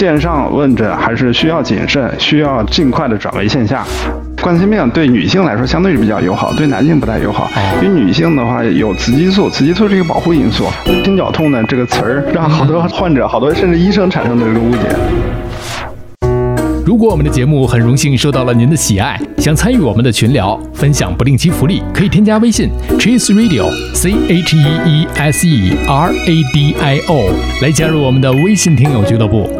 线上问诊还是需要谨慎，需要尽快的转为线下。冠心病对女性来说相对是比较友好，对男性不太友好。因为女性的话有雌激素，雌激素是一个保护因素。心绞痛呢这个词儿让好多患者、好多甚至医生产生的这个误解。如果我们的节目很荣幸受到了您的喜爱，想参与我们的群聊，分享不定期福利，可以添加微信 Cheese Radio C H E E S E R A D I O 来加入我们的微信听友俱乐部。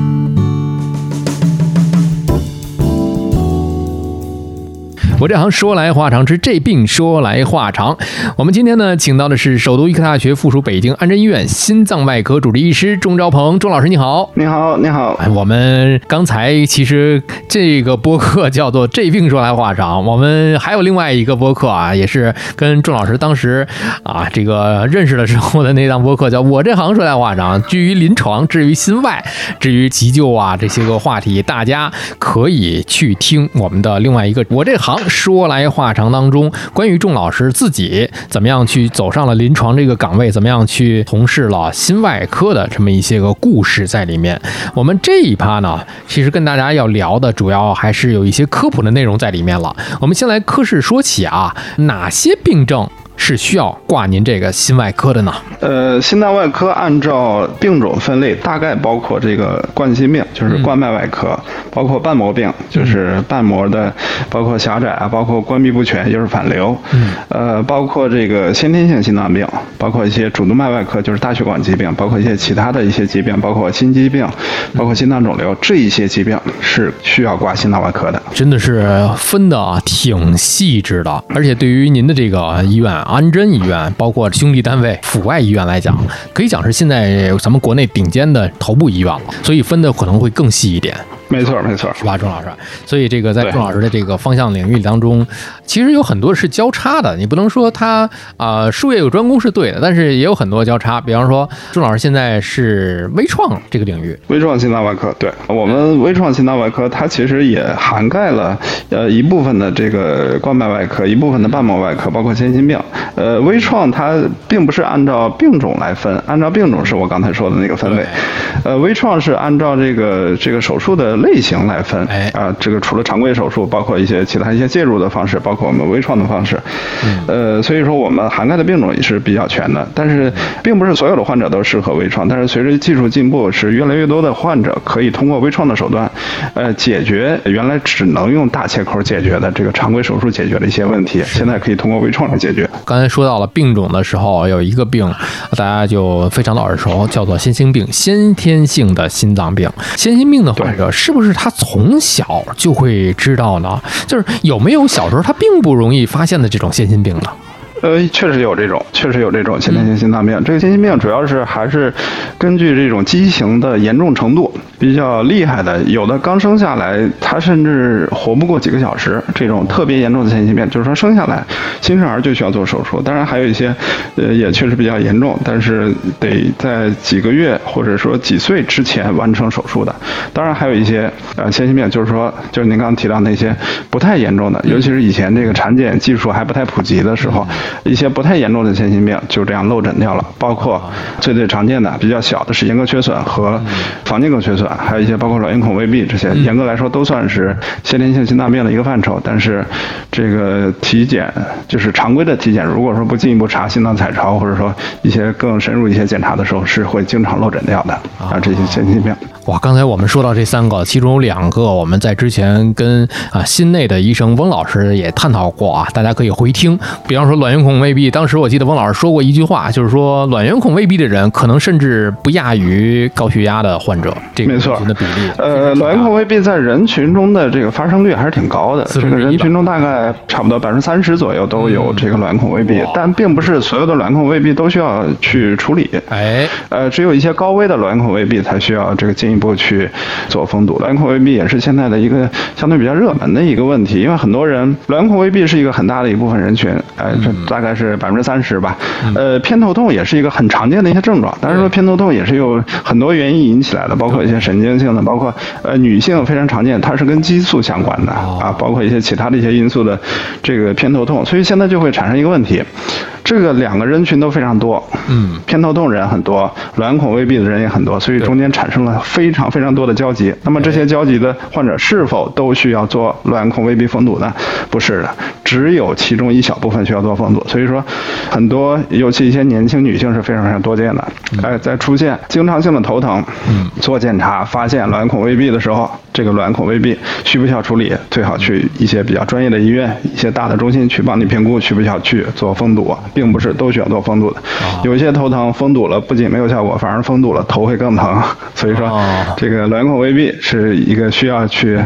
我这行说来话长，之这病说来话长。我们今天呢，请到的是首都医科大学附属北京安贞医院心脏外科主治医师钟兆鹏，钟老师你好。你好，你好。哎，我们刚才其实这个播客叫做《这病说来话长》，我们还有另外一个播客啊，也是跟钟老师当时啊这个认识的时候的那档播客，叫我这行说来话长。居于临床，至于心外，至于急救啊这些个话题，大家可以去听我们的另外一个我这行。说来话长当中，关于仲老师自己怎么样去走上了临床这个岗位，怎么样去从事了心外科的这么一些个故事在里面。我们这一趴呢，其实跟大家要聊的主要还是有一些科普的内容在里面了。我们先来科室说起啊，哪些病症？是需要挂您这个心外科的呢？呃，心脏外科按照病种分类，大概包括这个冠心病，就是冠脉外科；包括瓣膜病，就是瓣膜的，包括狭窄啊，包括关闭不全，就是反流。嗯。呃，包括这个先天性心脏病，包括一些主动脉外科，就是大血管疾病，包括一些其他的一些疾病，包括心肌病，包括心脏肿瘤，这一些疾病是需要挂心脏外科的。真的是分的挺细致的，而且对于您的这个医院。安贞医院，包括兄弟单位阜外医院来讲，可以讲是现在咱们国内顶尖的头部医院了，所以分的可能会更细一点。没错，没错，是吧，钟老师？所以这个在钟老师的这个方向领域当中，其实有很多是交叉的。你不能说他啊术业有专攻是对的，但是也有很多交叉。比方说，钟老师现在是微创这个领域，微创心脏外科。对我们微创心脏外科，它其实也涵盖了呃一部分的这个冠脉外科，一部分的瓣膜外科，包括先心病。呃，微创它并不是按照病种来分，按照病种是我刚才说的那个分类。呃，微创是按照这个这个手术的。类型来分，啊，这个除了常规手术，包括一些其他一些介入的方式，包括我们微创的方式，呃，所以说我们涵盖的病种也是比较全的。但是，并不是所有的患者都适合微创。但是随着技术进步，是越来越多的患者可以通过微创的手段，呃，解决原来只能用大切口解决的这个常规手术解决的一些问题，现在可以通过微创来解决。刚才说到了病种的时候，有一个病大家就非常的耳熟，叫做先心病，先天性的心脏病。先心病的患者是。是不是他从小就会知道呢？就是有没有小时候他并不容易发现的这种先心病呢？呃，确实有这种，确实有这种先天性心脏病。这个先心病主要是还是根据这种畸形的严重程度比较厉害的，有的刚生下来他甚至活不过几个小时，这种特别严重的先心病，就是说生下来新生儿就需要做手术。当然还有一些，呃，也确实比较严重，但是得在几个月或者说几岁之前完成手术的。当然还有一些呃先心病，就是说就是您刚刚提到那些不太严重的，尤其是以前这个产检技术还不太普及的时候。一些不太严重的先心病就这样漏诊掉了，包括最最常见的比较小的是眼膈缺损和房间隔缺损，还有一些包括卵圆孔未闭这些，严格来说都算是先天性心脏病的一个范畴。但是这个体检就是常规的体检，如果说不进一步查心脏彩超，或者说一些更深入一些检查的时候，是会经常漏诊掉的啊这些先心病。哇，刚才我们说到这三个，其中有两个我们在之前跟啊心内的医生翁老师也探讨过啊，大家可以回听。比方说卵圆孔未闭，当时我记得翁老师说过一句话，就是说卵圆孔未闭的人可能甚至不亚于高血压的患者。这个错。的比例。呃，卵孔未闭在人群中的这个发生率还是挺高的，这个人群中大概差不多百分之三十左右都有这个卵孔未闭哇，但并不是所有的卵孔未闭都需要去处理。哎，呃，只有一些高危的卵孔未闭才需要这个进一步去做封堵。卵孔未闭也是现在的一个相对比较热门的一个问题，因为很多人卵孔未闭是一个很大的一部分人群，呃，这大概是百分之三十吧。呃，偏头痛也是一个很常见的一些症状，但是说偏头痛也是有很多原因引起来的，包括一些神经性的，包括呃女性非常常见，它是跟激素相关的啊，包括一些其他的一些因素的这个偏头痛，所以现在就会产生一个问题。这个两个人群都非常多，嗯，偏头痛人很多，卵孔未闭的人也很多，所以中间产生了非常非常多的交集。那么这些交集的患者是否都需要做卵孔未闭封堵呢？不是的，只有其中一小部分需要做封堵。所以说，很多尤其一些年轻女性是非常非常多见的。哎，在出现经常性的头疼，嗯，做检查发现卵孔未闭的时候，这个卵孔未闭需不需要处理？最好去一些比较专业的医院、一些大的中心去帮你评估需不需要去做封堵，并不是都需要做封堵的。有一些头疼封堵了，不仅没有效果，反而封堵了头会更疼。所以说哦，这个卵孔未闭是一个需要去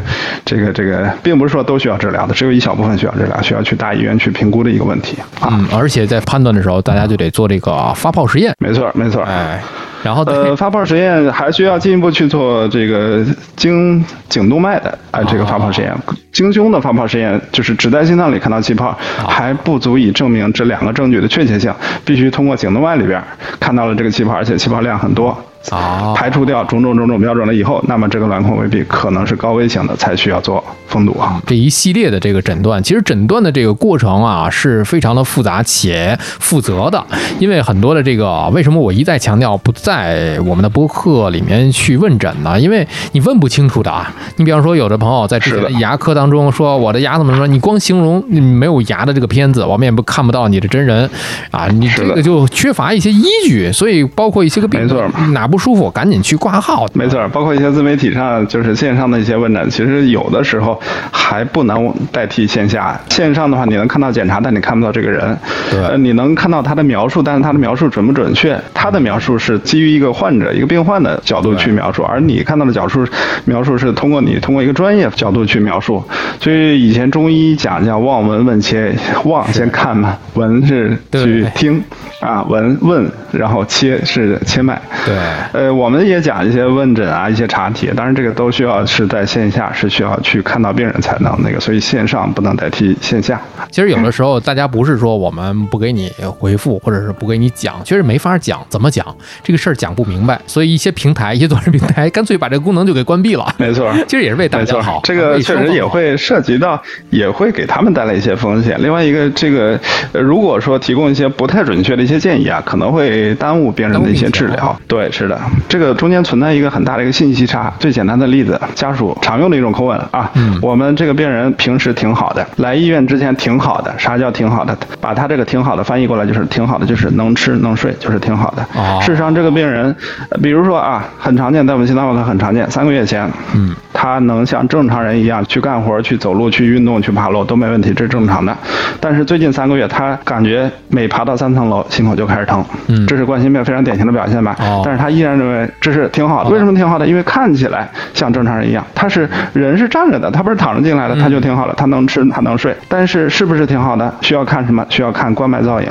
这个这个，并不是说都需要治疗的，只有一小部分需要治疗，需要去大医院去评估的一个问题啊。嗯，而且在判断的时候，大家就得做这个发泡实验。没错，没错。哎，然后再呃，发泡实验还需要进一步去做这个经颈动脉的啊、这个发泡实验。经胸的发泡实验就是只在心脏里看到气泡，还不足以证明这两个证据的确切性，必须通过颈动脉里边看到了这个气泡，而且气泡量很多。啊，排除掉种种种种标准了以后，那么这个卵孔未闭可能是高危型的，才需要做封堵啊。这一系列的这个诊断，其实诊断的这个过程啊是非常的复杂且负责的，因为很多的这个为什么我一再强调不在我们的播客里面去问诊呢？因为你问不清楚的啊。你比方说，有的朋友在之前的牙科当中说我的牙怎么说，你光形容你没有牙的这个片子，我们也不看不到你的真人啊，你这个就缺乏一些依据，所以包括一些个病没错哪不舒服，赶紧去挂号。没错，包括一些自媒体上就是线上的一些问诊，其实有的时候还不能代替线下。线上的话，你能看到检查，但你看不到这个人。对呃，你能看到他的描述，但是他的描述准不准确？他的描述是基于一个患者、一个病患的角度去描述，而你看到的角述描述是通过你通过一个专业角度去描述。所以以前中医讲叫望闻问切，望先看嘛，闻是去听啊，闻问，然后切是切脉。对呃，我们也讲一些问诊啊，一些查体，当然这个都需要是在线下，是需要去看到病人才能那个，所以线上不能代替线下。其实有的时候，大家不是说我们不给你回复，或者是不给你讲，确实没法讲，怎么讲这个事儿讲不明白，所以一些平台、一些短视频平台干脆把这个功能就给关闭了。没错，其实也是为大没错家好，，这个确实也会涉及到，也会给他们带来一些风险。另外一个，这个呃如果说提供一些不太准确的一些建议啊，可能会耽误病人的一些治疗。对，是的，这个中间存在一个很大的一个信息差。最简单的例子，家属常用的一种口吻啊，嗯我们这个病人平时挺好的，来医院之前挺好的。啥叫挺好的？把他这个挺好的翻译过来就是挺好的，就是能吃能睡，就是挺好的。哦事实上，这个病人，呃比如说啊，很常见，在我们心脏外科很常见，三个月前，嗯，他能像正常人一样去干活、去走路、去运动、去爬楼都没问题，这是正常的。但是最近三个月，他感觉每爬到三层楼，心口就开始疼，嗯这是冠心病非常典型的表现吧？哦但是他依然认为这是挺好的。为什么挺好的？因为看起来像正常人一样，他是人是站着的，他不是躺着进来的，他就挺好的，他能吃，他能睡。但是是不是挺好的？需要看什么？需要看冠脉造影。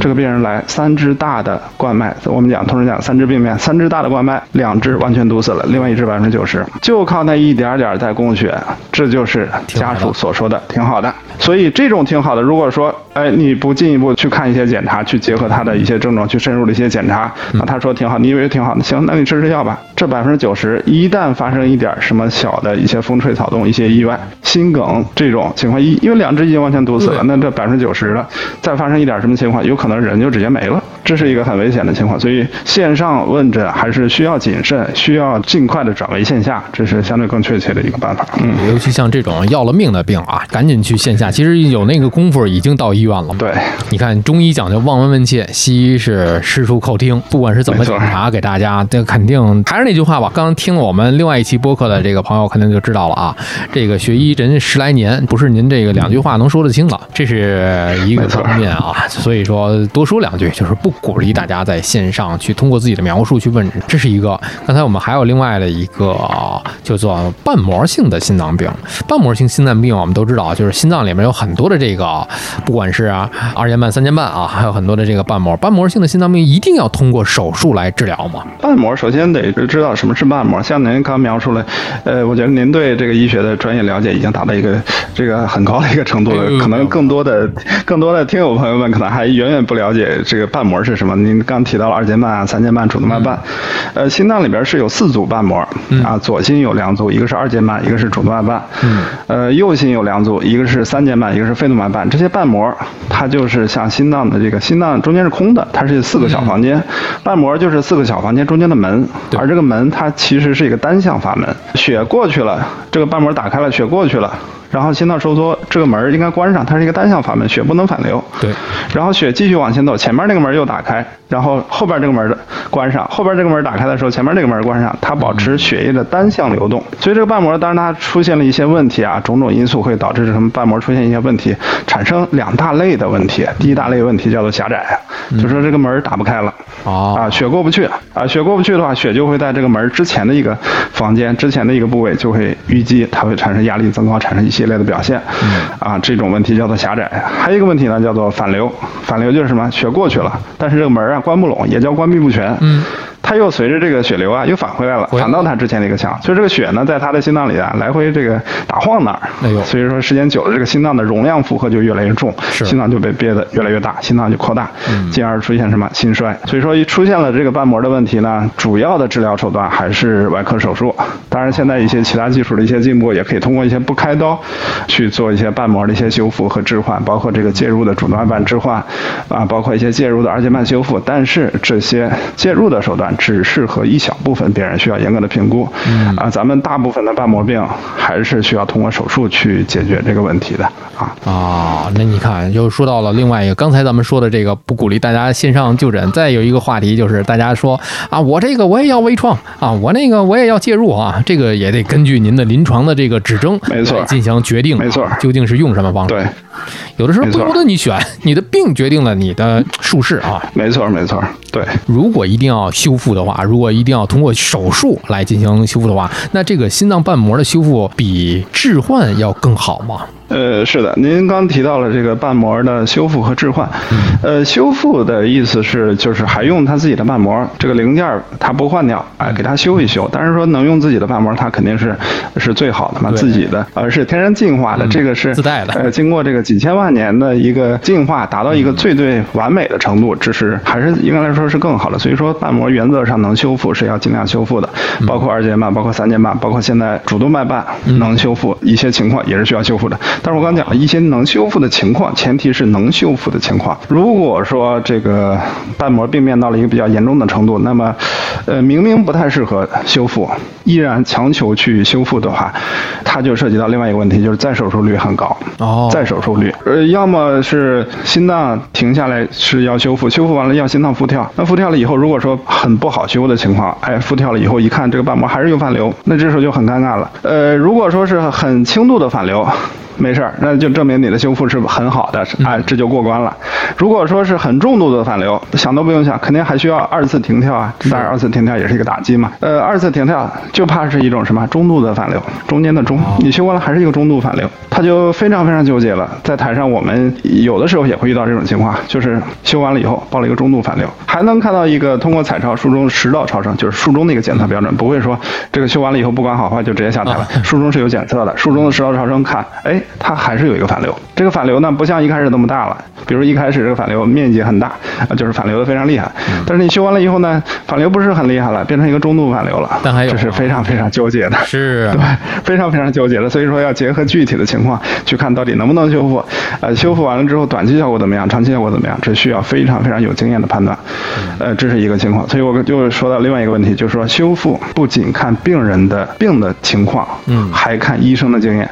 这个病人来三只大的冠脉，我们讲通常讲三只病变，三只大的冠脉，两只完全堵死了，另外一只百分之九十，就靠那一点点在供血，这就是家属所说的挺好的。所以这种挺好的，如果说哎你不进一步去看一些检查，去结合他的一些症状去深入的一些检查，那他说挺好，你以为挺好的，行，那你吃吃药吧。这百分之九十，一旦发生一点什么小的一些风吹草动、一些意外、心梗这种情况，一因为两只已经完全堵死了，那这百分之九十了，再发生一点什么情况，有可能人就直接没了，这是一个很危险的情况。所以线上问诊还是需要谨慎，需要尽快的转为线下，这是相对更确切的一个办法。嗯，尤其像这种要了命的病啊，赶紧去线下。其实有那个功夫已经到医院了。对，你看中医讲究望闻问切，西医是师出叩听，不管是怎么检查，给大家这肯定还是那句话吧。刚刚听了我们另外一期播客的这个朋友肯定就知道了啊，这个学医人十来年，不是您这个两句话能说得清的，这是一个没错方面啊。所以说多说两句，就是不鼓励大家在线上去通过自己的描述去问，这是一个。刚才我们还有另外的一个叫做瓣膜性的心脏病。瓣膜性心脏病我们都知道，就是心脏里面有很多的这个，不管是啊二尖瓣、三尖瓣啊，还有很多的这个瓣膜。瓣膜性的心脏病一定要通过手术来治疗吗？瓣膜首先得知道什么是瓣膜。像您刚描述了，呃，我觉得您对这个医学的专业了解已经达到一个这个很高的一个程度了。可能更多的更多的听友朋友们可能还远远不了解这个瓣膜是什么。您刚提到了二尖瓣啊、三尖瓣、主动脉瓣，呃，心脏里边是有四组瓣膜啊，左心有两组，一个是二尖瓣，一个是主动脉瓣。嗯。呃，右心有两组，一个是三尖瓣，一个是肺动脉瓣。这些瓣膜它就是像心脏的这个心脏中间是空的，它是四个小房间，瓣膜就是四个小房间中间的门，而这个门它其实是一个单向阀门，血过去了，这个瓣膜打开了，血过去了。然后心脏收缩，这个门应该关上，它是一个单向阀门，血不能反流。对。然后血继续往前走，前面那个门又打开，然后后边这个门关上，后边这个门打开的时候，前面这个门关上，它保持血液的单向流动。所以这个瓣膜，当然它出现了一些问题啊，种种因素会导致什么瓣膜出现一些问题，产生两大类的问题。第一大类问题叫做狭窄，就说这个门打不开了。哦。啊，血过不去啊，血过不去的话，血就会在这个门之前的一个房间之前的一个部位就会淤积，它会产生压力增高，产生一些。系列的表现，啊，这种问题叫做狭窄。还有一个问题呢，叫做反流。反流就是什么？血过去了，但是这个门啊关不拢，也叫关闭不全。嗯。它又随着这个血流啊，又返回来了，返到它之前的一个腔。所以这个血呢，在它的心脏里啊，来回这个打晃那儿。所以说时间久了，这个心脏的容量负荷就越来越重，心脏就被憋得越来越大，心脏就扩大，进而出现什么心衰。所以说一出现了这个瓣膜的问题呢，主要的治疗手段还是外科手术。当然，现在一些其他技术的一些进步，也可以通过一些不开刀去做一些瓣膜的一些修复和置换，包括这个介入的主动脉瓣置换，啊，包括一些介入的二尖瓣修复。但是这些介入的手段。只适合一小部分病人，需要严格的评估。嗯啊，咱们大部分的瓣膜病还是需要通过手术去解决这个问题的。啊啊，那你看，又说到了另外一个，刚才咱们说的这个不鼓励大家线上就诊。再有一个话题就是大家说啊，我这个我也要微创啊，我那个我也要介入啊，这个也得根据您的临床的这个指征没错进行决定，没错，究竟是用什么方式？对，有的时候不由得你选，你的病决定了你的术式啊。没错，没错，对。如果一定要修复的话，如果一定要通过手术来进行修复的话，那这个心脏瓣膜的修复比置换要更好吗？呃，是的，您刚提到了这个瓣膜的修复和置换。呃，修复的意思是就是还用他自己的瓣膜，这个零件它不换掉，哎，给它修一修。但是说能用自己的瓣膜，它肯定是是最好的嘛，自己的，而是天然进化的，这个是自带的。呃，经过这个几千万年的一个进化，达到一个最最完美的程度，这是还是应该来说是更好的。所以说瓣膜原则上能修复是要尽量修复的，包括二尖瓣，包括三尖瓣，包括现在主动脉瓣能修复一些情况也是需要修复的。但是我刚讲了一些能修复的情况，前提是能修复的情况。如果说这个瓣膜病变到了一个比较严重的程度，那么，呃，明明不太适合修复，依然强求去修复的话，它就涉及到另外一个问题，就是再手术率很高。哦，再手术率，呃，要么是心脏停下来是要修复，修复完了要心脏复跳。那复跳了以后，如果说很不好修的情况，哎，复跳了以后一看这个瓣膜还是有反流，那这时候就很尴尬了。呃，如果说是很轻度的反流。没事儿，那就证明你的修复是很好的，哎，这就过关了。如果说是很重度的反流，想都不用想，肯定还需要二次停跳啊。当然，二次停跳也是一个打击嘛。呃，二次停跳就怕是一种什么中度的反流，中间的中，你修完了还是一个中度反流，他就非常非常纠结了。在台上，我们有的时候也会遇到这种情况，就是修完了以后报了一个中度反流，还能看到一个通过彩超术中食道超声，就是术中的一个检测标准，不会说这个修完了以后不管好坏就直接下台了。术中是有检测的，术中的食道超声看，哎。它还是有一个反流，这个反流呢不像一开始那么大了，比如一开始这个反流面积很大，啊就是反流的非常厉害，但是你修完了以后呢，反流不是很厉害了，变成一个中度反流了，但还有。这是非常非常纠结的，是 对，非常非常纠结的，所以说要结合具体的情况去看到底能不能修复，呃修复完了之后短期效果怎么样，长期效果怎么样，这需要非常非常有经验的判断，呃这是一个情况，所以我就说到另外一个问题，就是说修复不仅看病人的病的情况，嗯，还看医生的经验，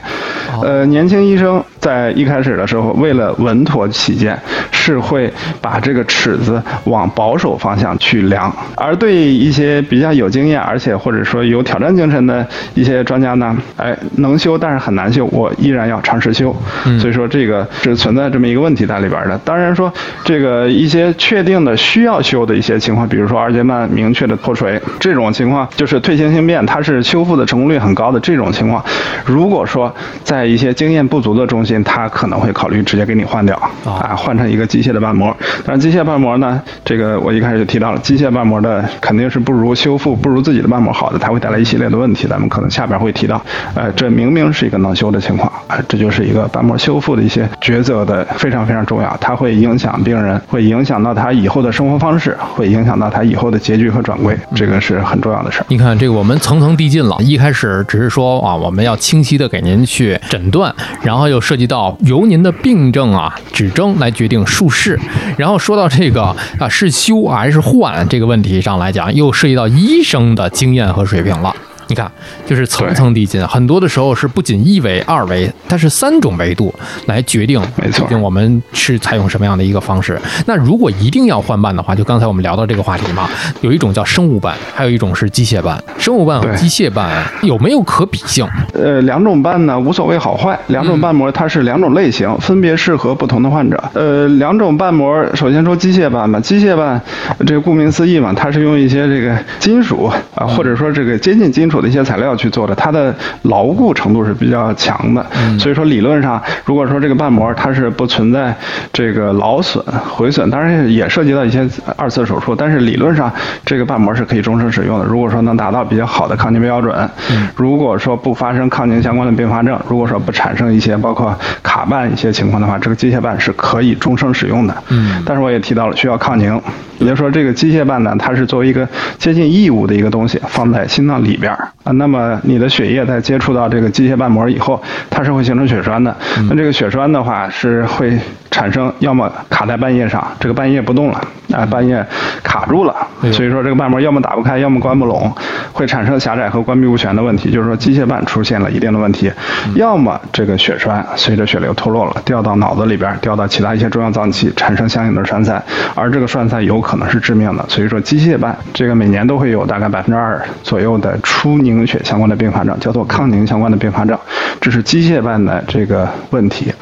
呃年。年轻医生在一开始的时候，为了稳妥起见，是会把这个尺子往保守方向去量；而对一些比较有经验，而且或者说有挑战精神的一些专家呢，哎，能修但是很难修，我依然要尝试修。所以说这个是存在这么一个问题在里边的。当然说这个一些确定的需要修的一些情况，比如说二尖瓣明确的脱垂这种情况，就是退行性变，它是修复的成功率很高的这种情况。如果说在一些经验不足的中心，他可能会考虑直接给你换掉啊，换成一个机械的瓣膜。但是机械瓣膜呢，这个我一开始就提到了，机械瓣膜的肯定是不如修复、不如自己的瓣膜好的，它会带来一系列的问题。咱们可能下边会提到，呃，这明明是一个能修的情况啊，这就是一个瓣膜修复的一些抉择的非常非常重要，它会影响病人，会影响到他以后的生活方式，会影响到他以后的结局和转归，这个是很重要的事儿。你看这个，我们层层递进了，一开始只是说啊，我们要清晰的给您去诊断，然后又涉及到由您的病症啊指征来决定术式，然后说到这个啊是修还是换这个问题上来讲，又涉及到医生的经验和水平了。你看，就是层层递进，很多的时候是不仅一维、二维，它是三种维度来决定，没错决定我们是采用什么样的一个方式。那如果一定要换瓣的话，就刚才我们聊到这个话题嘛，有一种叫生物瓣，还有一种是机械瓣。生物瓣和机械瓣有没有可比性？呃，两种瓣呢无所谓好坏，两种瓣膜它是两种类型，分别适合不同的患者。呃，两种瓣膜，首先说机械瓣吧，机械瓣这个顾名思义嘛，它是用一些这个金属啊，或者说这个接近金属的一些材料去做的，它的牢固程度是比较强的。所以说理论上，如果说这个瓣膜它是不存在这个劳损、毁损，当然也涉及到一些二次手术，但是理论上这个瓣膜是可以终身使用的。如果说能达到比较好的抗凝标准，如果说不发生抗凝相关的并发症，如果说不产生一些包括卡瓣一些情况的话，这个机械瓣是可以终生使用的。嗯但是我也提到了需要抗凝，也就是说这个机械瓣呢，它是作为一个接近异物的一个东西放在心脏里边儿啊。那么你的血液在接触到这个机械瓣膜以后，它是会形成血栓的。那这个血栓的话是会产生要么卡在瓣叶上，这个瓣叶不动了，啊，瓣叶卡住了所以说这个瓣膜要么打不开，要么关不拢，会产生狭窄和关闭不全的问题，就是说机械瓣出现了一定的问题，要么这个血栓随着血流脱落了，掉到脑子里边，掉到其他一些重要脏器，产生相应的栓塞，而这个栓塞有可能是致命的，所以说机械瓣这个每年都会有大概百分之二左右的出凝血相关的并发症，叫做抗凝相关的并发症，这是机械瓣的这个问题。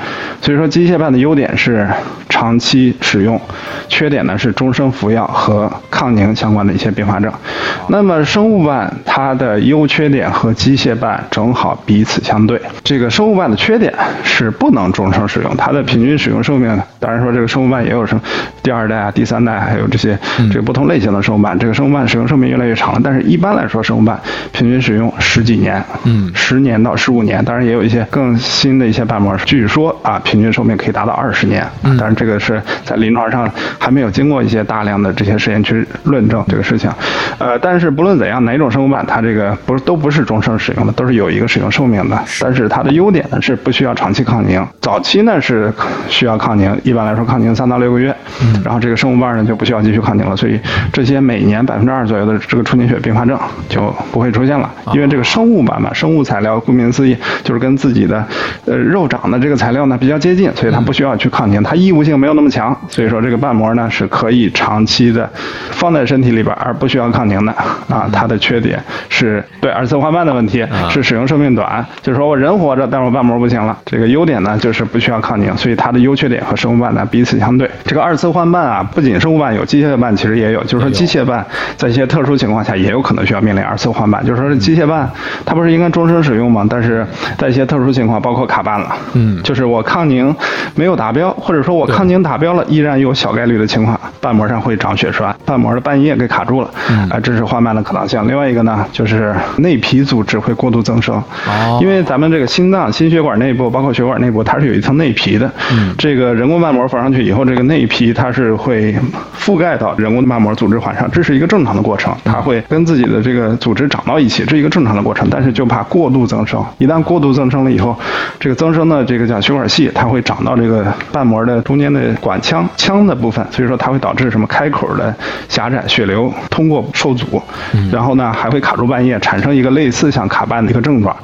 所以说机械瓣的优点是长期使用，缺点呢是终生服药和抗凝相关的一些并发症。那么生物瓣它的优缺点和机械瓣正好彼此相对。这个生物瓣的缺点是不能终生使用，它的平均使用寿命，当然说这个生物瓣也有什么第二代啊、第三代，还有这些这个不同类型的生物瓣，这个生物瓣使用寿命越来越长了。但是一般来说，生物瓣平均使用十几年，嗯十年到十五年，当然也有一些更新的一些瓣膜，据说啊，平均寿命可以达到二十年。嗯但是这个是在临床上还没有经过一些大量的这些实验去论证这个事情。呃，但是不论怎样，哪种生物瓣它这个不是都不是终生使用的，都是有一个使用寿命的。但是它的优点呢是不需要长期抗凝，早期呢是需要抗凝，一般来说抗凝三到六个月，嗯然后这个生物瓣呢就不需要继续抗凝了，所以这些每年百分之二左右的这个出凝血并发症就不会出现了，因为这个生物瓣嘛，生物材料顾名思义就是跟自己的呃肉长的这个材料呢比较接近，所以它不需要去抗凝，它异物性没有那么强，所以说这个瓣膜呢是可以长期的放在身体里边而不需要抗凝的啊。它的缺点是对二次换瓣的问题是使用寿命短，就是说我人活着，但是我瓣膜不行了。这个优点呢就是不需要抗凝，所以它的优缺点和生物瓣呢彼此相对。这个二次换瓣啊，不仅生物瓣有，机械瓣其实也有，就是说机械瓣在一些特殊情况下也有可能需要面临二次换瓣，就是说是机械瓣它不是应该终身使用吗？但是在一些特殊情况，包括卡瓣了，嗯。就是我抗凝没有达标，或者说我抗凝达标了，依然有小概率的情况，瓣膜上会长血栓，瓣膜的瓣叶给卡住了，啊、这是换瓣的可能性。另外一个呢，就是内皮组织会过度增生，哦。因为咱们这个心脏、心血管内部，包括血管内部，它是有一层内皮的。嗯。这个人工瓣膜缝上去以后，这个内皮它是会覆盖到人工瓣膜组织环上，这是一个正常的过程，它会跟自己的这个组织长到一起，这是一个正常的过程。但是就怕过度增生，一旦过度增生了以后，这个增生的这个叫血管系，它会长到这个瓣膜的中间的管腔腔的部分，所以说它会导致什么开口的狭窄，血流通过受阻，然后呢还会卡住半夜，产生一个类似像卡瓣的一个症状。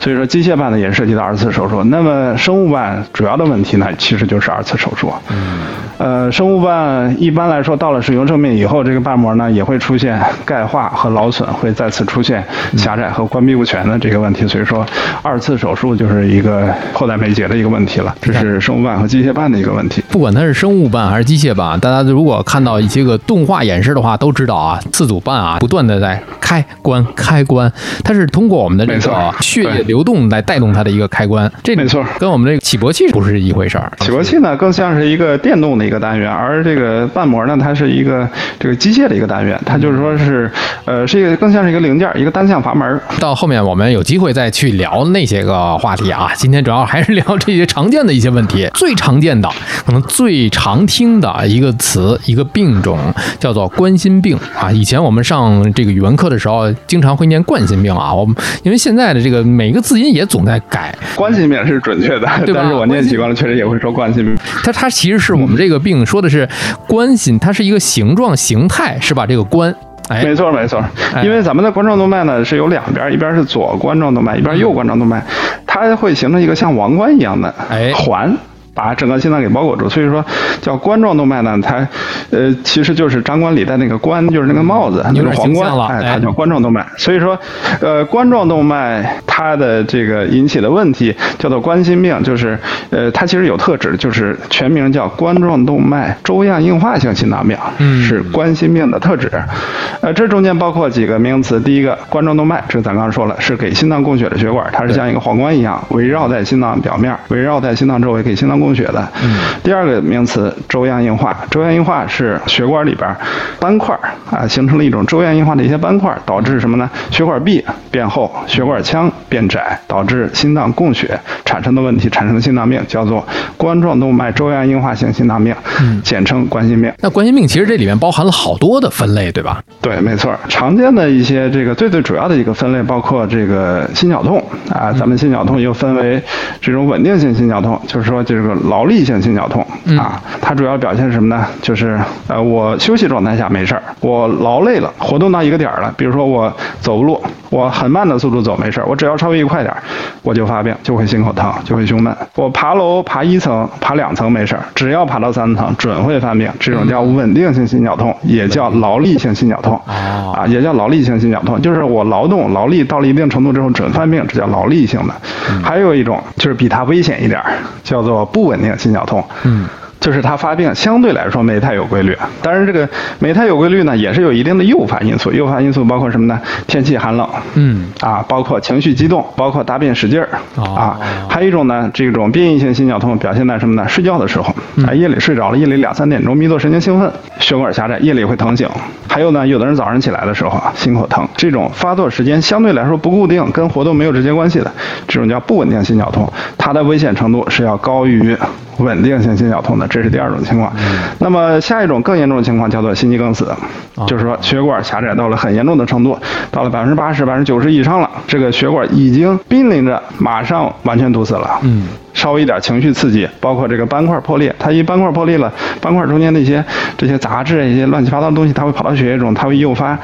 所以说机械瓣呢也涉及到二次手术。那么生物瓣主要的问题呢，其实就是二次手术。嗯。呃，生物瓣一般来说到了使用寿命以后，这个瓣膜呢也会出现钙化和劳损，会再次出现狭窄和关闭不全的这个问题。所以说，二次手术就是一个迫在眉睫的一个问题了。这是生物瓣和机械瓣的一个问题。不管它是生物瓣还是机械瓣，大家如果看到一些个动画演示的话，都知道啊，四组瓣啊不断的在开关开关，它是通过我们的这个血液流动来带动它的一个开关。这没错，跟我们这个起搏器不是一回事儿。起搏器呢更像是一个电动的。一个单元，而这个瓣膜呢，它是一个这个机械的一个单元，它就是说是，呃，是一个更像是一个零件，一个单向阀门。到后面我们有机会再去聊那些个话题啊，今天主要还是聊这些常见的一些问题。最常见的，可能最常听的一个词，一个病种叫做冠心病啊。以前我们上这个语文课的时候，经常会念冠心病啊。我们因为现在的这个每个字音也总在改，冠心病是准确的，但是我念习惯了，确实也会说冠心病。它它其实是我们。这个病说的是冠心，它是一个形状形态，是吧？这个冠，哎，没错没错，因为咱们的冠状动脉呢是有两边，一边是左冠状动脉，一边右冠状动脉，它会形成一个像王冠一样的哎。环。把整个心脏给包裹住，所以说叫冠状动脉呢，它呃其实就是张冠李戴那个冠，就是那个帽子，就是皇冠，哎，它叫冠状动脉。所以说，呃，冠状动脉它的这个引起的问题叫做冠心病，就是呃它其实有特质，就是全名叫冠状动脉粥样硬化性心脏病，是冠心病的特质。呃，这中间包括几个名词，第一个冠状动脉，这咱刚刚说了，是给心脏供血的血管，它是像一个皇冠一样围绕在心脏表面，围绕在心脏周围给心脏。供血的，嗯第二个名词粥样硬化，粥样硬化是血管里边斑块啊形成了一种粥样硬化的一些斑块，导致什么呢？血管壁变厚，血管腔变窄，导致心脏供血产生的问题，产生的心脏病叫做冠状动脉粥样硬化性心脏病，嗯简称冠心病。那冠心病其实这里面包含了好多的分类，对吧？对，没错。常见的一些这个最最主要的一个分类包括这个心绞痛啊，咱们心绞痛又分为这种稳定性心绞痛，就是说这个。劳力性心绞痛啊，它主要表现是什么呢？就是呃，我休息状态下没事儿，我劳累了，活动到一个点儿了，比如说我走路，我很慢的速度走没事儿，我只要稍微一快点儿，我就发病，就会心口疼，就会胸闷。我爬楼爬一层、爬两层没事儿，只要爬到三层，准会犯病。这种叫稳定性心绞痛，也叫劳力性心绞痛啊，也叫劳力性心绞痛，就是我劳动劳力到了一定程度之后准犯病，这叫劳力性的。还有一种就是比它危险一点儿，叫做不。不稳定心绞痛，嗯。就是它发病相对来说没太有规律，当然这个没太有规律呢，也是有一定的诱发因素。诱发因素包括什么呢？天气寒冷，嗯，啊，包括情绪激动，包括大便使劲儿，啊，还有一种呢，这种变异性心绞痛表现在什么呢？睡觉的时候，啊，夜里睡着了，夜里两三点钟，迷走神经兴奋，血管狭窄，夜里会疼醒。还有呢，有的人早上起来的时候啊，心口疼，这种发作时间相对来说不固定，跟活动没有直接关系的，这种叫不稳定心绞痛，它的危险程度是要高于。稳定性心绞痛的，这是第二种情况。那么下一种更严重的情况叫做心肌梗死，就是说血管狭窄到了很严重的程度，到了百分之八十、百分之九十以上了，这个血管已经濒临着马上完全堵死了。嗯，稍微一点情绪刺激，包括这个斑块破裂，它一斑块破裂了，斑块中间那些这些杂质、一些乱七八糟的东西，它会跑到血液中，它会诱发。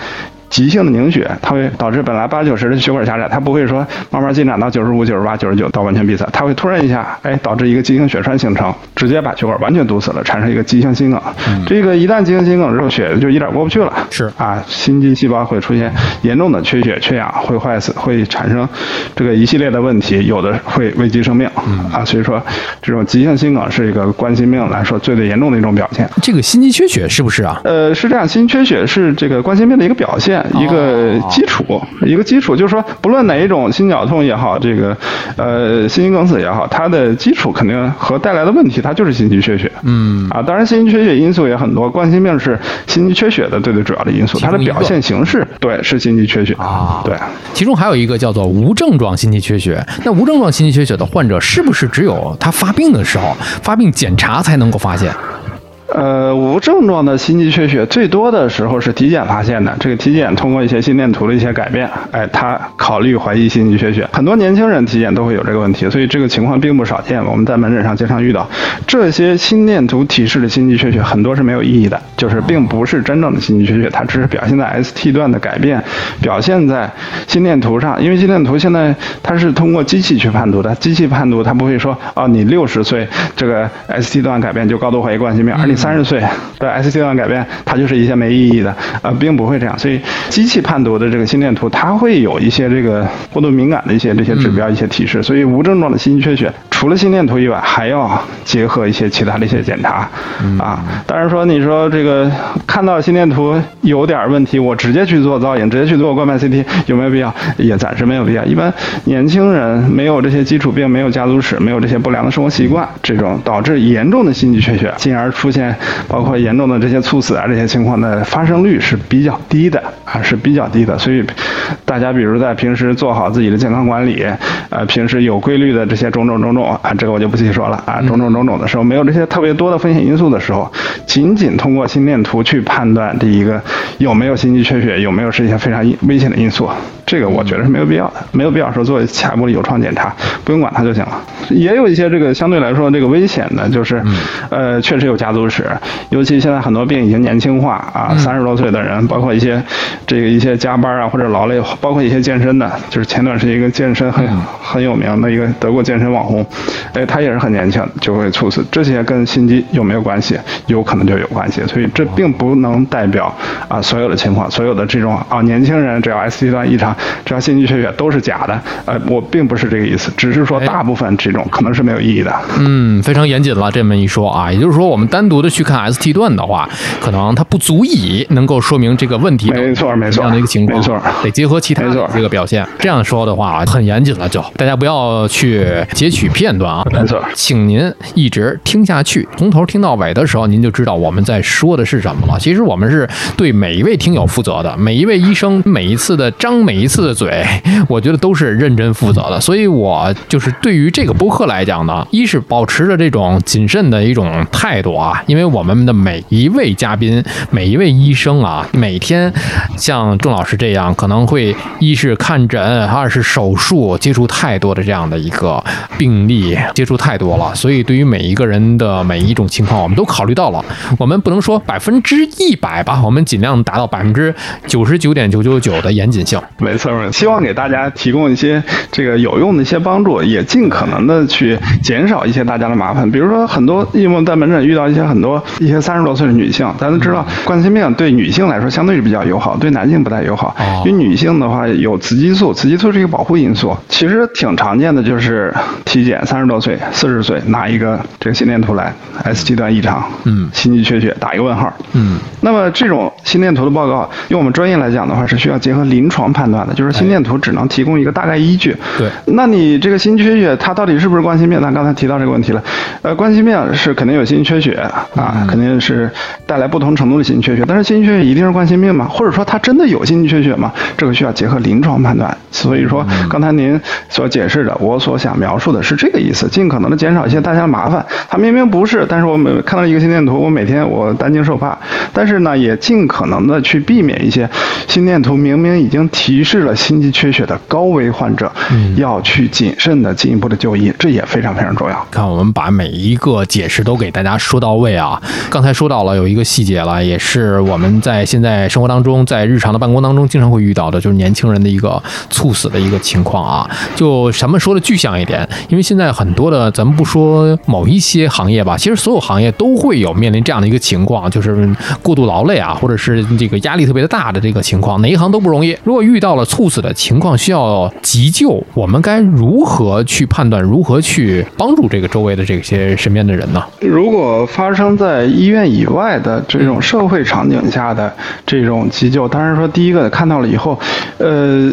急性的凝血，它会导致本来八九十的血管狭窄，它不会说慢慢进展到九十五、九十八、九十九到完全闭塞，它会突然一下，哎，导致一个急性血栓形成，直接把血管完全堵死了，产生一个急性心梗。这个一旦急性心梗之后，血就一点过不去了，是啊，心肌细胞会出现严重的缺血、缺氧，会坏死，会产生这个一系列的问题，有的会危及生命啊。所以说，这种急性心梗是一个冠心病来说最最严重的一种表现。这个心肌缺血是不是啊？呃，是这样，心肌缺血是这个冠心病的一个表现。一个基础，一个基础，就是说，不论哪一种心绞痛也好，这个，呃，心肌梗死也好，它的基础肯定和带来的问题，它就是心肌缺血。嗯，啊，当然，心肌缺血因素也很多，冠心病是心肌缺血的最最主要的因素，它的表现形式，对，是心肌缺血啊。对，其中还有一个叫做无症状心肌缺血。那无症状心肌缺血的患者，是不是只有他发病的时候，发病检查才能够发现？呃，无症状的心肌缺血最多的时候是体检发现的。这个体检通过一些心电图的一些改变，哎，他考虑怀疑心肌缺血。很多年轻人体检都会有这个问题，所以这个情况并不少见。我们在门诊上经常遇到这些心电图提示的心肌缺血，很多是没有意义的，就是并不是真正的心肌缺血，它只是表现在 ST 段的改变，表现在心电图上。因为心电图现在它是通过机器去判读的，机器判读它不会说哦，你六十岁这个 ST 段改变就高度怀疑冠心病，而你。三十岁的 ST 段改变，它就是一些没意义的，呃，并不会这样。所以机器判读的这个心电图，它会有一些这个过度敏感的一些这些指标、一些提示。所以无症状的心肌缺血，除了心电图以外，还要结合一些其他的一些检查啊。当然说，你说这个看到心电图有点问题，我直接去做造影，直接去做冠脉 CT 有没有必要？也暂时没有必要。一般年轻人没有这些基础病，没有家族史，没有这些不良的生活习惯，这种导致严重的心肌缺血，进而出现。包括严重的这些猝死啊，这些情况的发生率是比较低的啊，是比较低的。所以，大家比如在平时做好自己的健康管理，呃，平时有规律的这些种种种种啊，这个我就不细说了啊，种种种种的时候，没有这些特别多的风险因素的时候，仅仅通过心电图去判断第一个有没有心肌缺血，有没有是一些非常危险的因素。这个我觉得是没有必要的，没有必要说做下一步的有创检查，不用管它就行了。也有一些这个相对来说这个危险的，就是，呃，确实有家族史，尤其现在很多病已经年轻化啊，三十多岁的人，包括一些这个一些加班啊或者劳累，包括一些健身的，就是前段时间一个健身很很有名的一个德国健身网红，哎，他也是很年轻就会猝死，这些跟心肌有没有关系？有可能就有关系，所以这并不能代表啊所有的情况，所有的这种啊年轻人只要 ST 段异常。只要心肌缺血都是假的，呃，我并不是这个意思，只是说大部分这种可能是没有意义的。嗯，非常严谨了这么一说啊，也就是说我们单独的去看 ST 段的话，可能它不足以能够说明这个问题。没错，没错，这样的一个情况，没错，得结合其他的这个表现。这样说的话很严谨了，就大家不要去截取片段啊。没错，请您一直听下去，从头听到尾的时候，您就知道我们在说的是什么了。其实我们是对每一位听友负责的，每一位医生每一次的张每一。次的嘴，我觉得都是认真负责的，所以我就是对于这个播客来讲呢，一是保持着这种谨慎的一种态度啊，因为我们的每一位嘉宾、每一位医生啊，每天像钟老师这样，可能会一是看诊，二是手术，接触太多的这样的一个病例，接触太多了，所以对于每一个人的每一种情况，我们都考虑到了。我们不能说百分之一百吧，我们尽量达到百分之九十九点九九九的严谨性。没错，希望给大家提供一些这个有用的一些帮助，也尽可能的去减少一些大家的麻烦。比如说，很多因为在门诊遇到一些很多一些三十多岁的女性，大家都知道冠心病对女性来说相对是比较友好，对男性不太友好。因为女性的话有雌激素，雌激素是一个保护因素。其实挺常见的，就是体检三十多岁、四十岁拿一个这个心电图来，ST 段异常，嗯，心肌缺血打一个问号，嗯。那么这种心电图的报告，用我们专业来讲的话，是需要结合临床判断。就是心电图只能提供一个大概依据。对，那你这个心肌缺血，它到底是不是冠心病？咱刚才提到这个问题了。呃，冠心病是肯定有心肌缺血啊，肯定是带来不同程度的心肌缺血。但是心肌缺血一定是冠心病吗？或者说它真的有心肌缺血吗？这个需要结合临床判断。所以说，刚才您所解释的，我所想描述的是这个意思，尽可能的减少一些大家的麻烦。它明明不是，但是我每看到一个心电图，我每天我担惊受怕。但是呢，也尽可能的去避免一些心电图明明已经提。示了心肌缺血的高危患者，要去谨慎的进一步的就医，这也非常非常重要。看我们把每一个解释都给大家说到位啊！刚才说到了有一个细节了，也是我们在现在生活当中，在日常的办公当中经常会遇到的，就是年轻人的一个猝死的一个情况啊。就咱们说的具象一点，因为现在很多的，咱们不说某一些行业吧，其实所有行业都会有面临这样的一个情况，就是过度劳累啊，或者是这个压力特别的大的这个情况，哪一行都不容易。如果遇到了猝死的情况需要急救，我们该如何去判断？如何去帮助这个周围的这些身边的人呢？如果发生在医院以外的这种社会场景下的这种急救，当然说第一个看到了以后，呃。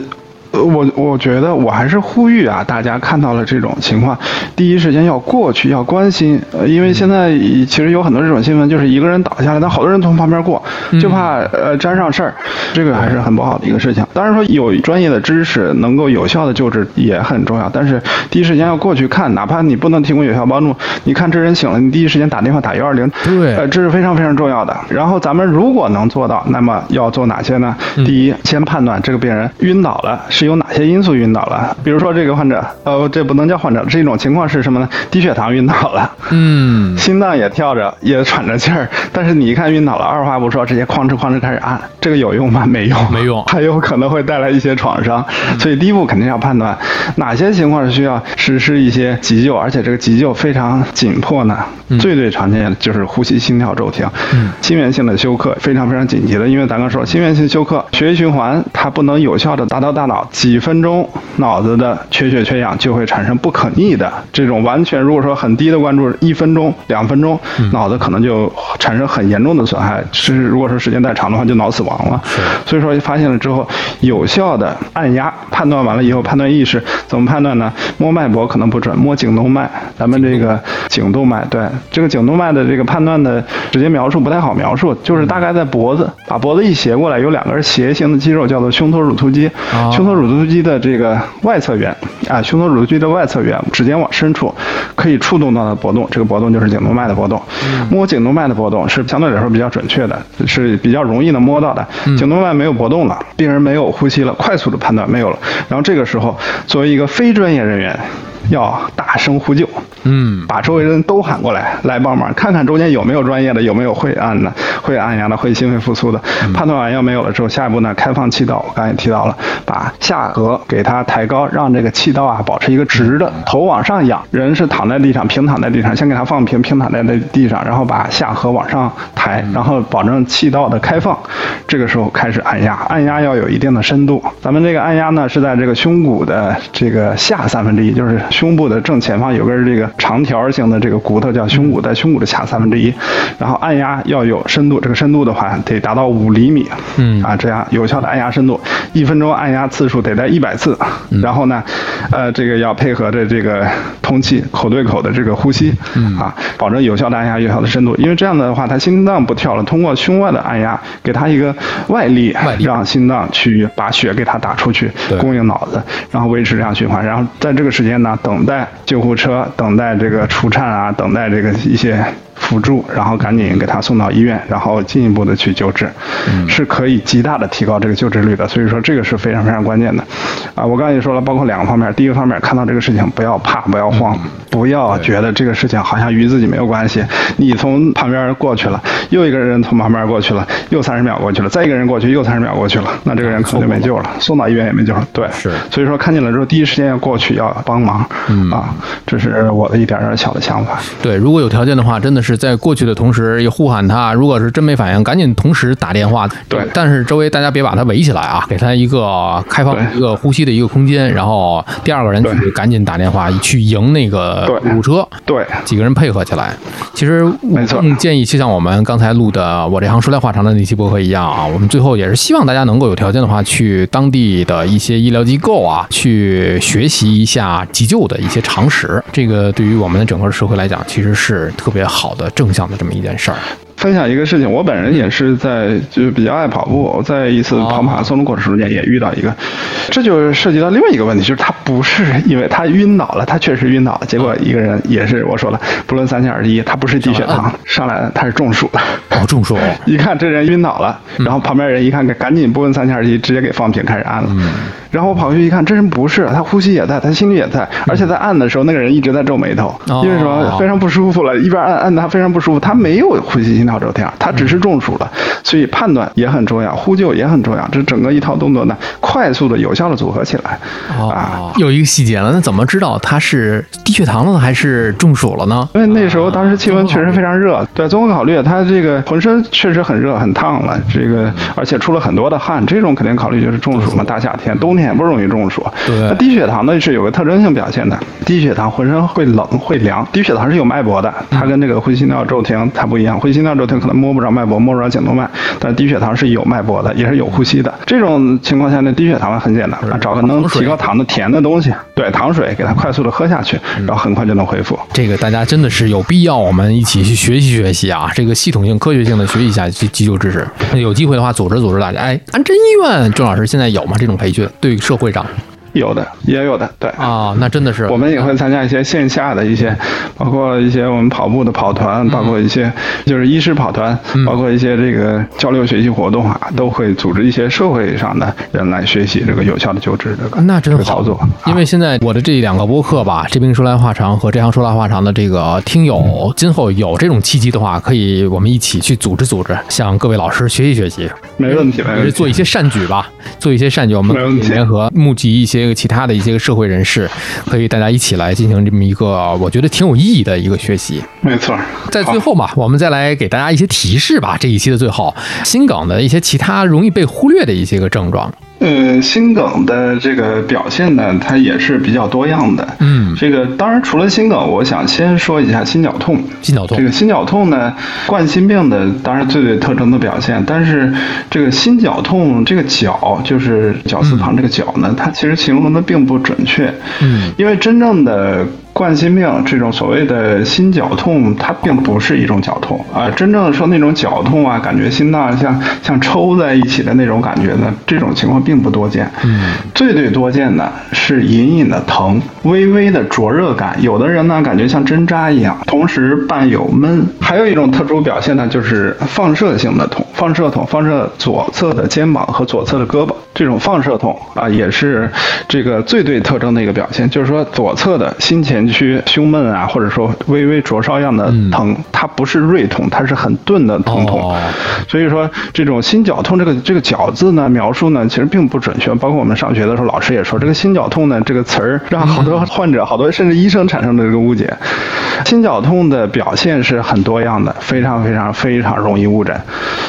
呃我我觉得我还是呼吁啊，大家看到了这种情况，第一时间要过去，要关心，呃，因为现在其实有很多这种新闻，就是一个人倒下来，但好多人从旁边过，就怕呃沾上事儿，这个还是很不好的一个事情。当然说有专业的知识能够有效的救治也很重要，但是第一时间要过去看，哪怕你不能提供有效帮助，你看这人醒了，你第一时间打电话打幺二零，对呃，这是非常非常重要的。然后咱们如果能做到，那么要做哪些呢？第一，先判断这个病人晕倒了是由哪些因素晕倒了。比如说这个患者，呃，这不能叫患者，这种情况是什么呢？低血糖晕倒了，嗯，心脏也跳着，也喘着气儿，但是你一看晕倒了，二话不说，直接哐哧哐哧开始按，这个有用吗？没用，没用还有可能会带来一些创伤。所以第一步肯定要判断哪些情况是需要实施一些急救，而且这个急救非常紧迫呢。最最常见的就是呼吸心跳骤停，嗯心源性的休克非常非常紧急的，因为咱刚说心源性休克，血液循环它不能有效的达到大脑，几分钟脑子的缺血缺氧就会产生不可逆的这种完全，如果说很低的关注，一分钟、两分钟，脑子可能就产生很严重的损害，是如果说时间太长的话，就脑死亡了。所以说发现了之后，有效的按压判断完了以后，判断意识怎么判断呢？摸脉搏可能不准，摸颈动脉，咱们这个颈动脉，对这个颈动脉的这个判断的直接描述不太好描述，就是大概在脖子，把脖子一斜过来，有两根斜形的肌肉叫做胸托乳突肌，哦。胸托乳突肌的这个外侧缘啊，胸锁乳突肌的外侧缘，指尖往深处可以触动到的搏动，这个搏动就是颈动脉的搏动。摸颈动脉的搏动是相对来说比较准确的，是比较容易能摸到的。颈动脉没有搏动了，病人没有呼吸了，快速的判断没有了，然后这个时候作为一个非专业人员。要大声呼救，嗯，把周围人都喊过来来帮忙，看看中间有没有专业的，有没有会按的、会按压的、会心肺复苏的。判断完要没有了之后，下一步呢，开放气道。我刚才也提到了，把下颌给它抬高，让这个气道啊保持一个直的，头往上仰，人是躺在地上，平躺在地上，先给它放平，平躺在那地上，然后把下颌往上抬，然后保证气道的开放。这个时候开始按压，按压要有一定的深度。咱们这个按压呢是在这个胸骨的这个下三分之一，就是胸部的正前方有根这个长条形的这个骨头叫胸骨，在胸骨的下三分之一。然后按压要有深度，这个深度的话得达到五厘米，嗯啊，这样有效的按压深度，一分钟按压次数得在一百次。然后呢，呃，这个要配合着这个通气，口对口的这个呼吸，啊，保证有效的按压，有效的深度。因为这样的话，他心脏不跳了，通过胸外的按压，给他一个外力，外力让心脏去把血给他打出去对，供应脑子，然后维持这样循环。然后在这个时间呢，等待救护车，等待在这个除颤啊，等待这个一些。辅助，然后赶紧给他送到医院，然后进一步的去救治，是可以极大的提高这个救治率的。所以说这个是非常非常关键的，啊，我刚才也说了，包括两个方面，第一个方面看到这个事情不要怕，不要慌，不要觉得这个事情好像与自己没有关系，你从旁边过去了，又一个人从旁边过去了，又三十秒过去了，再一个人过去又三十秒过去了，那这个人可能就没救了，送到医院也没救了。对，是。所以说看见了之后，第一时间要过去要帮忙，啊，这是我的一点点小的想法。对，如果有条件的话，真的是在过去的同时也呼喊他，如果是真没反应，赶紧同时打电话。对但是周围大家别把他围起来啊，给他一个开放一个呼吸的一个空间，然后第二个人去对赶紧打电话去迎那个对救护车。对，几个人配合起来。其实我没错更建议，就像我们刚才录的《我这行说来话长》的那期播客一样啊，我们最后也是希望大家能够有条件的话，去当地的一些医疗机构啊，去学习一下急救的一些常识。这个对于我们的整个社会来讲，其实是特别好的的正向的这么一件事儿。分享一个事情，我本人也是在就是比较爱跑步，我在一次跑马拉松的过程中间也遇到一个，这就涉及到另外一个问题，就是他不是因为他晕倒了，他确实晕倒了，结果一个人也是我说了，不论三七二十一，他不是低血糖上来的，他是中暑的。哦，中暑，一看这人晕倒了，然后旁边人一看，赶紧不问三七二十一，直接给放平，开始按了。然后我跑过去一看，这人不是，他呼吸也在，他心率也在，而且在按的时候，那个人一直在皱眉头，哦因为什么？非常不舒服了，一边按按他非常不舒服，他没有呼吸心跳骤停，他只是中暑了，所以判断也很重要，呼救也很重要，这整个一套动作呢，快速的、有效的组合起来，啊。哦，有一个细节了，那怎么知道他是低血糖了呢，还是中暑了呢？因为那时候当时气温确实非常热，对，综合考虑，他这个浑身确实很热很烫了，这个而且出了很多的汗，这种肯定考虑就是中暑嘛，大夏天，冬天也不容易中暑。对。那低血糖呢是有个特征性表现的，低血糖浑身会冷会凉，低血糖是有脉搏的，它跟这个呼吸心跳骤停它不一样，呼吸心跳骤停可能摸不着脉搏，摸不着颈动脉，但低血糖是有脉搏的，也是有呼吸的。这种情况下呢，低血糖很简单，啊，找个能提高糖的甜的东西，对，糖水给它快速的喝下去，然后很快就能恢复。这个大家真的是有必要我们一起去学习学习啊！这个系统性、科学性的学习一下急急救知识。有机会的话，组织组织大家。哎，安贞医院郑老师现在有吗？这种培训对于社会上？有的，也有的，对。啊，那真的是，我们也会参加一些线下的一些，包括一些我们跑步的跑团，包括一些就是医师跑团，包括一些这个交流学习活动啊，都会组织一些社会上的人来学习这个有效的救治这个那真操作。因为现在我的这两个播客吧，这边说来话长和这行说来话长的这个听友，今后有这种契机的话，可以我们一起去组织组织，向各位老师学习学习。没问题，没问题。做一些善举吧，做一些善举，我们联合募集一些其他的一些社会人士，可以大家一起来进行这么一个，我觉得挺有意义的一个学习。没错，在最后嘛，我们再来给大家一些提示吧。这一期的最后，心梗的一些其他容易被忽略的一些个症状。呃，心梗的这个表现呢，它也是比较多样的。嗯，这个当然除了心梗，我想先说一下心绞痛。心绞痛，这个心绞痛呢，冠心病的当然最最特征的表现，但是这个心绞痛这个绞就是绞丝旁这个绞呢，它其实形容的并不准确。嗯，因为真正的。冠心病这种所谓的心绞痛，它并不是一种绞痛啊。真正说那种绞痛啊，感觉心脏像像抽在一起的那种感觉呢，这种情况并不多见。嗯，最最多见的是隐隐的疼，微微的灼热感。有的人呢，感觉像针扎一样，同时伴有闷。还有一种特殊表现呢，就是放射性的痛，放射痛，放射左侧的肩膀和左侧的胳膊。这种放射痛啊，也是这个最最特征的一个表现，就是说左侧的心前区胸闷啊，或者说微微灼烧样的疼，它不是锐痛，它是很钝的疼痛。所以说这种心绞痛，这个这个绞字呢描述呢其实并不准确。包括我们上学的时候，老师也说这个心绞痛呢这个词儿让好多患者、好多甚至医生产生的这个误解。心绞痛的表现是很多样的，非常非常非常容易误诊，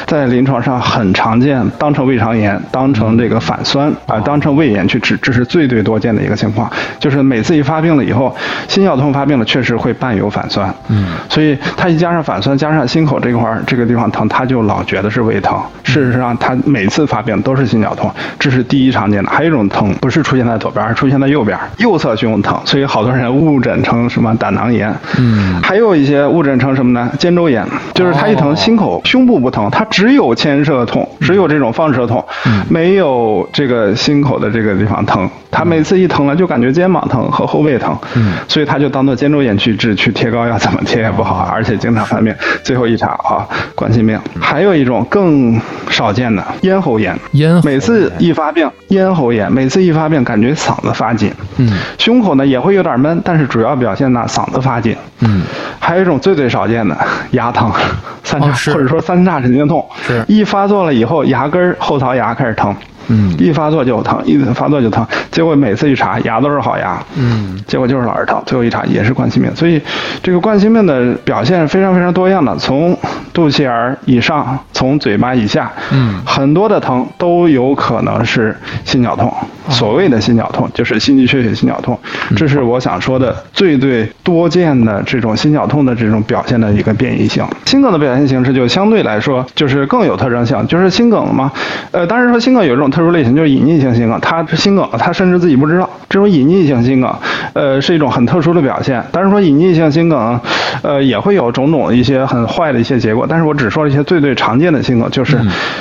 在临床上很常见，当成胃肠炎，当成这个。反酸啊，当成胃炎去治，这是最最多见的一个情况。就是每次一发病了以后，心绞痛发病了，确实会伴有反酸。嗯，所以他一加上反酸，加上心口这块儿这个地方疼，他就老觉得是胃疼。事实上，他每次发病都是心绞痛，这是第一常见的。还有一种疼不是出现在左边，而出现在右边，右侧胸疼，所以好多人误诊成什么胆囊炎。嗯，还有一些误诊成什么呢？肩周炎，就是他一疼，心口胸部不疼，他只有牵涉痛，只有这种放射痛，没有。这个心口的这个地方疼，他每次一疼了就感觉肩膀疼和后背疼，嗯，所以他就当做肩周炎去治，去贴膏药怎么贴也不好，而且经常犯病。最后一查啊，冠心病。还有一种更少见的咽喉炎，咽每次一发病，咽喉炎，每次一发病感觉嗓子发紧，嗯，胸口呢也会有点闷，但是主要表现呢嗓子发紧，嗯，还有一种最最少见的牙疼，三叉或者说三叉神经痛，是一发作了以后，牙根后槽牙开始疼。嗯，一发作就疼，一发作就疼，结果每次一查牙都是好牙，嗯，结果就是老是疼，最后一查也是冠心病，所以这个冠心病的表现是非常非常多样的，从肚脐眼以上，从嘴巴以下，嗯，很多的疼都有可能是心绞痛。所谓的心绞痛就是心肌缺血心绞痛，这是我想说的最最多见的这种心绞痛的这种表现的一个变异性。心梗的表现形式就相对来说就是更有特征性，就是心梗嘛，呃，当然说心梗有一种特殊类型就是隐匿性心梗，他心梗他甚至自己不知道，这种隐匿性心梗，呃，是一种很特殊的表现。但是说隐匿性心梗，呃，也会有种种一些很坏的一些结果。但是我只说了一些最最常见的心梗，就是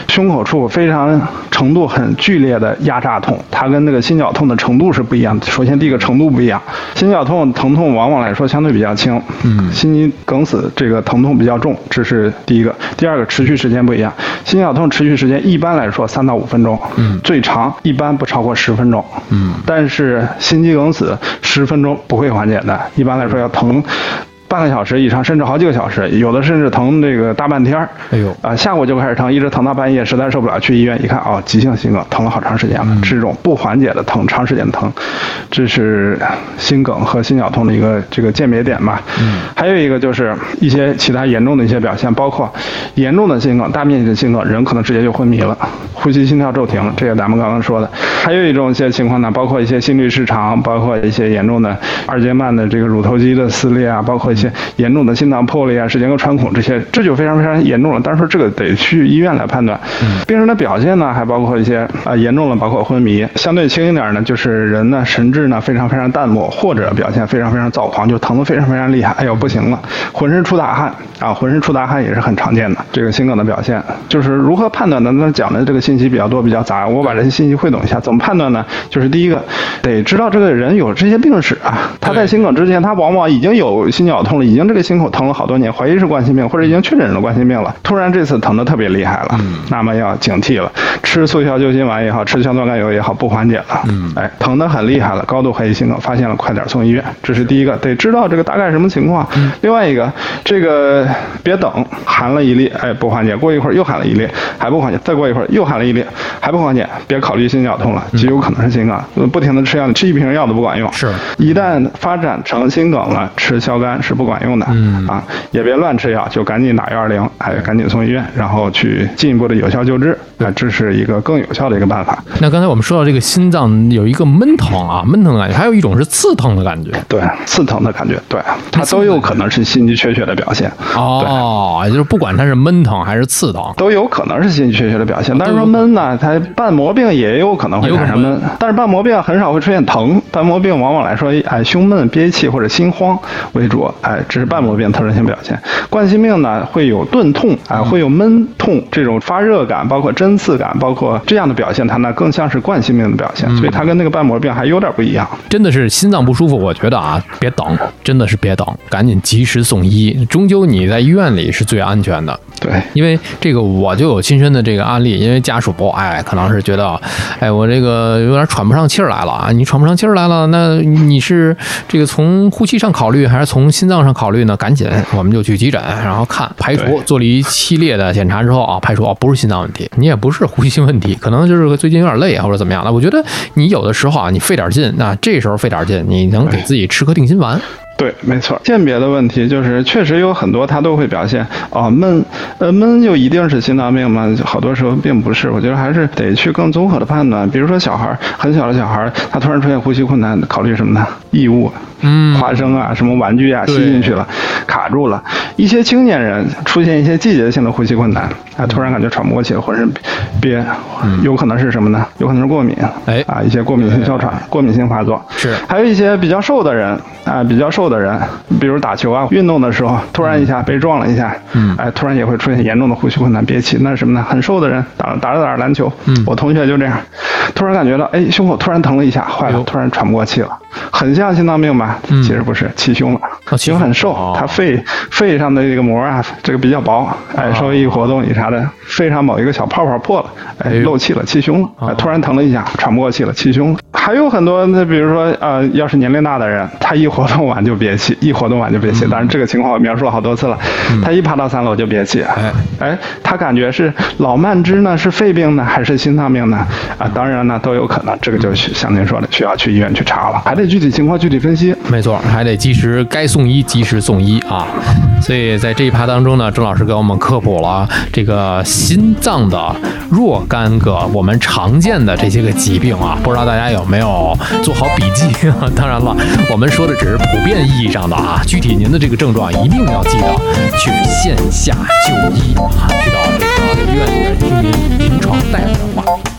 胸口处非常程度很剧烈的压榨痛，它跟跟那个心绞痛的程度是不一样的。首先，第一个程度不一样，心绞痛疼痛往往来说相对比较轻，嗯，心肌梗死这个疼痛比较重，这是第一个。第二个，持续时间不一样，心绞痛持续时间一般来说三到五分钟，嗯，最长一般不超过十分钟，嗯，但是心肌梗死十分钟不会缓解的，一般来说要疼。半个小时以上，甚至好几个小时，有的甚至疼这个大半天儿。哎呦，啊，下午就开始疼，一直疼到半夜，实在受不了，去医院一看，哦，急性心梗，疼了好长时间了，是这种不缓解的疼，长时间的疼，这是心梗和心绞痛的一个这个鉴别点吧。嗯，还有一个就是一些其他严重的一些表现，包括严重的心梗、大面积的心梗，人可能直接就昏迷了，呼吸心跳骤停，这个咱们刚刚说的。还有一种一些情况呢，包括一些心律失常，包括一些严重的二尖瓣的这个乳头肌的撕裂啊，包括一些严重的心脏破裂啊、室间隔穿孔这些，这就非常非常严重了。但是说这个得去医院来判断。病人的表现呢，还包括一些啊严重的，包括昏迷；相对轻一点呢，就是人呢神志呢非常非常淡漠，或者表现非常非常躁狂，就疼得非常非常厉害，哎呦不行了，浑身出大汗啊，浑身出大汗也是很常见的这个心梗的表现。就是如何判断呢？那讲的这个信息比较多，比较杂，我把这些信息汇总一下，怎么判断呢？就是第一个，得知道这个人有这些病史啊，他在心梗之前，他往往已经有心绞痛了，已经这个心口疼了好多年，怀疑是冠心病，或者已经确诊了冠心病了，突然这次疼的特别厉害了，那么要警惕了，吃速效救心丸也好，吃硝酸甘油也好，不缓解了，嗯，哎，疼的很厉害了，高度怀疑心梗，发现了，快点送医院，这是第一个，得知道这个大概什么情况。另外一个，这个别等，含了一粒，哎，不缓解，过一会儿又含了一粒，还不缓解，再过一会儿又含了一粒，还不缓解，别考虑心绞痛了，极有可能是心梗，不停的吃药，吃一瓶药都不管用。是，一旦发展成心梗了，吃硝甘是不管用的。嗯啊，也别乱吃药，就赶紧打幺二零，哎，赶紧送医院，然后去进一步的有效救治。啊，这是一个更有效的一个办法。那刚才我们说到这个心脏有一个闷疼啊，闷疼的感觉，还有一种是刺疼的感觉。对，刺疼的感觉，对，它都有可能是心肌缺血的表现。哦，也就是不管它是闷疼还是刺疼，都有可能是心肌缺血的表现。但是说闷呢，它瓣膜病也有可能会产生闷，但是瓣膜病很少会出现疼。瓣膜病往往来说，哎，胸闷、憋气或者心慌为主，哎，这是瓣膜病特征性表现。冠心病呢，会有钝痛，啊，会有闷痛，这种发热感，包括针刺感，包括这样的表现，它呢更像是冠心病的表现，所以它跟那个瓣膜病还有点不一样。真的是心脏不舒服，我觉得啊，别等，真的是别等，赶紧及时送医。终究你在医院里是最安全的。对，因为这个我就有亲身的这个案例，因为家属哎，可能是觉得，哎，我这个有点喘不上气儿来了啊。你喘不上气儿来了，那你是这个从呼吸上考虑，还是从心脏上考虑呢？赶紧，我们就去急诊，然后看排除，做了一系列的检查之后啊，排除哦，不是心脏问题，你也不是呼吸性问题，可能就是最近有点累啊，或者怎么样的。我觉得你有的时候啊，你费点劲，那这时候费点劲，你能给自己吃颗定心丸。对，没错，鉴别的问题就是确实有很多，它都会表现啊闷，呃闷就一定是心脏病吗？好多时候并不是，我觉得还是得去更综合的判断。比如说小孩很小的小孩，他突然出现呼吸困难，考虑什么呢？异物，嗯，花生啊，什么玩具啊，吸进去了，卡住了。一些青年人出现一些季节性的呼吸困难，啊，突然感觉喘不过气，浑身憋，有可能是什么呢？有可能是过敏，哎，啊，一些过敏性哮喘，过敏性发作是。还有一些比较瘦的人，啊，比较瘦的人，比如打球啊，运动的时候突然一下被撞了一下，嗯，哎，突然也会出现严重的呼吸困难、憋气，那是什么呢？很瘦的人打打着打着篮球，嗯，我同学就这样，突然感觉到，哎，胸口突然疼了一下，坏了，突然喘不过气了，很像心脏病吧？其实不是，气胸了，气胸很瘦，他肺肺上的这个膜啊，这个比较薄，哎，稍微一活动一啥的，肺上某一个小泡泡破了，哎，漏气了，气胸了，哎，突然疼了一下，喘不过气了，气胸了。还有很多，那比如说，呃，要是年龄大的人，他一活动完就憋气，一活动完就憋气。当然，这个情况我描述了好多次了。他一爬到三楼就憋气，哎，哎，他感觉是老慢支呢，是肺病呢，还是心脏病呢？啊，当然呢，都有可能。这个就像您说的，需要去医院去查了，还得具体情况具体分析。没错，还得及时该送医及时送医啊。所以在这一趴当中呢，郑老师给我们科普了这个心脏的若干个我们常见的这些个疾病啊，不知道大家有没有做好笔记？当然了，我们说的只是普遍意义上的啊具体您的这个症状一定要记得去线下就医啊去到这个医院里面听您临床大夫的话。